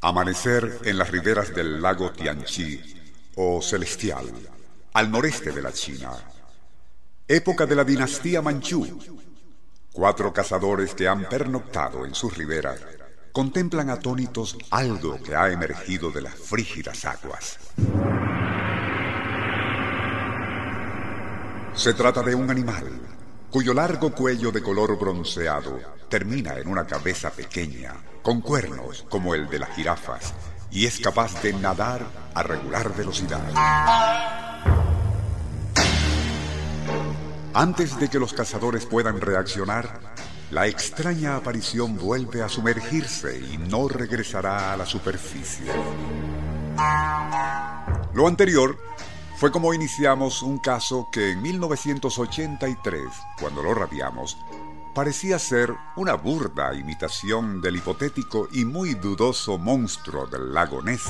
Amanecer en las riberas del lago Tianchi o Celestial, al noreste de la China. Época de la dinastía Manchú. Cuatro cazadores que han pernoctado en sus riberas contemplan atónitos algo que ha emergido de las frígidas aguas. Se trata de un animal cuyo largo cuello de color bronceado termina en una cabeza pequeña, con cuernos como el de las jirafas, y es capaz de nadar a regular velocidad. Antes de que los cazadores puedan reaccionar, la extraña aparición vuelve a sumergirse y no regresará a la superficie. Lo anterior fue como iniciamos un caso que en 1983, cuando lo radiamos, parecía ser una burda imitación del hipotético y muy dudoso monstruo del lago Ness.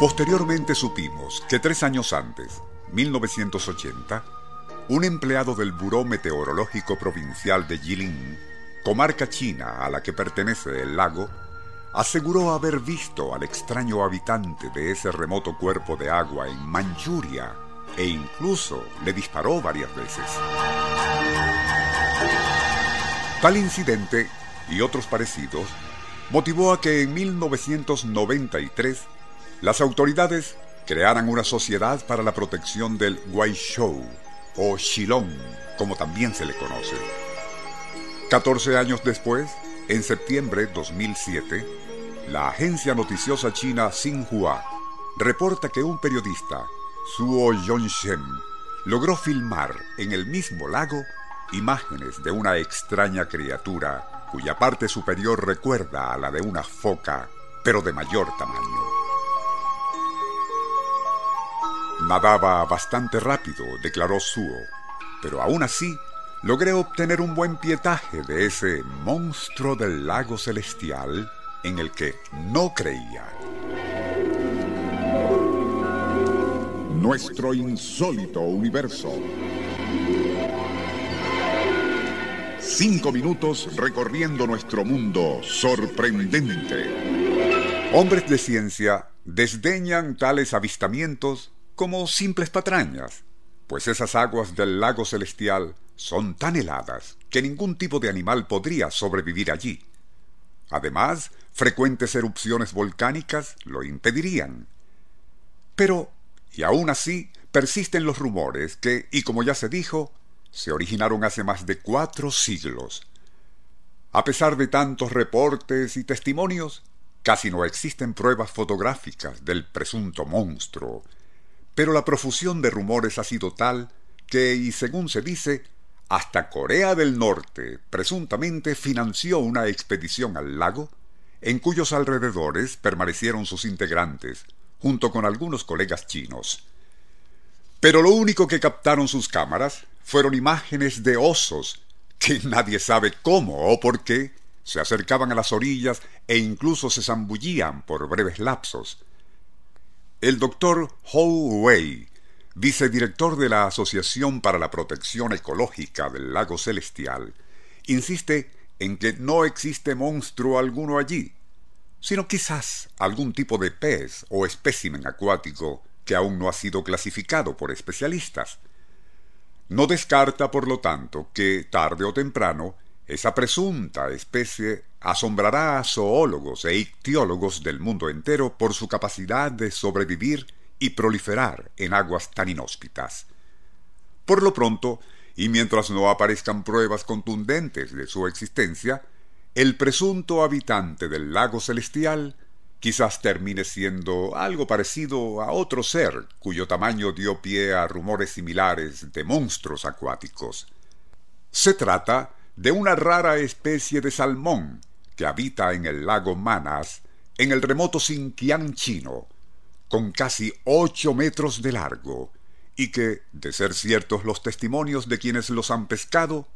Posteriormente supimos que tres años antes, 1980, un empleado del Buró Meteorológico Provincial de Jilin, comarca china a la que pertenece el lago, aseguró haber visto al extraño habitante de ese remoto cuerpo de agua en Manchuria e incluso le disparó varias veces. Tal incidente y otros parecidos motivó a que en 1993 las autoridades crearan una sociedad para la protección del Guaishou o Shilong, como también se le conoce. 14 años después, en septiembre de 2007, la agencia noticiosa china Xinhua reporta que un periodista, Suo Yongshen, logró filmar en el mismo lago imágenes de una extraña criatura cuya parte superior recuerda a la de una foca, pero de mayor tamaño. Nadaba bastante rápido, declaró Suo, pero aún así logré obtener un buen pietaje de ese monstruo del lago celestial en el que no creía. Nuestro insólito universo. Cinco minutos recorriendo nuestro mundo sorprendente. Hombres de ciencia desdeñan tales avistamientos como simples patrañas, pues esas aguas del lago celestial son tan heladas que ningún tipo de animal podría sobrevivir allí. Además, frecuentes erupciones volcánicas lo impedirían. Pero, y aún así, persisten los rumores que, y como ya se dijo, se originaron hace más de cuatro siglos. A pesar de tantos reportes y testimonios, casi no existen pruebas fotográficas del presunto monstruo, pero la profusión de rumores ha sido tal que, y según se dice, hasta Corea del Norte presuntamente financió una expedición al lago, en cuyos alrededores permanecieron sus integrantes, junto con algunos colegas chinos. Pero lo único que captaron sus cámaras fueron imágenes de osos que nadie sabe cómo o por qué se acercaban a las orillas e incluso se zambullían por breves lapsos. El doctor Hou Wei, vicedirector de la Asociación para la Protección Ecológica del Lago Celestial, insiste en que no existe monstruo alguno allí, sino quizás algún tipo de pez o espécimen acuático que aún no ha sido clasificado por especialistas. No descarta, por lo tanto, que tarde o temprano esa presunta especie asombrará a zoólogos e ictiólogos del mundo entero por su capacidad de sobrevivir y proliferar en aguas tan inhóspitas. Por lo pronto, y mientras no aparezcan pruebas contundentes de su existencia, el presunto habitante del lago celestial quizás termine siendo algo parecido a otro ser cuyo tamaño dio pie a rumores similares de monstruos acuáticos. Se trata de una rara especie de salmón que habita en el lago Manas, en el remoto Xinjiang chino, con casi ocho metros de largo, y que, de ser ciertos los testimonios de quienes los han pescado,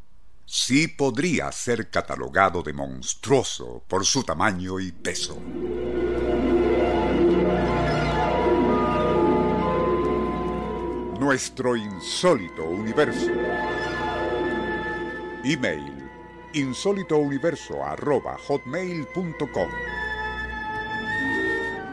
sí podría ser catalogado de monstruoso por su tamaño y peso. Nuestro insólito universo. Email insólitouniverso.hotmail.com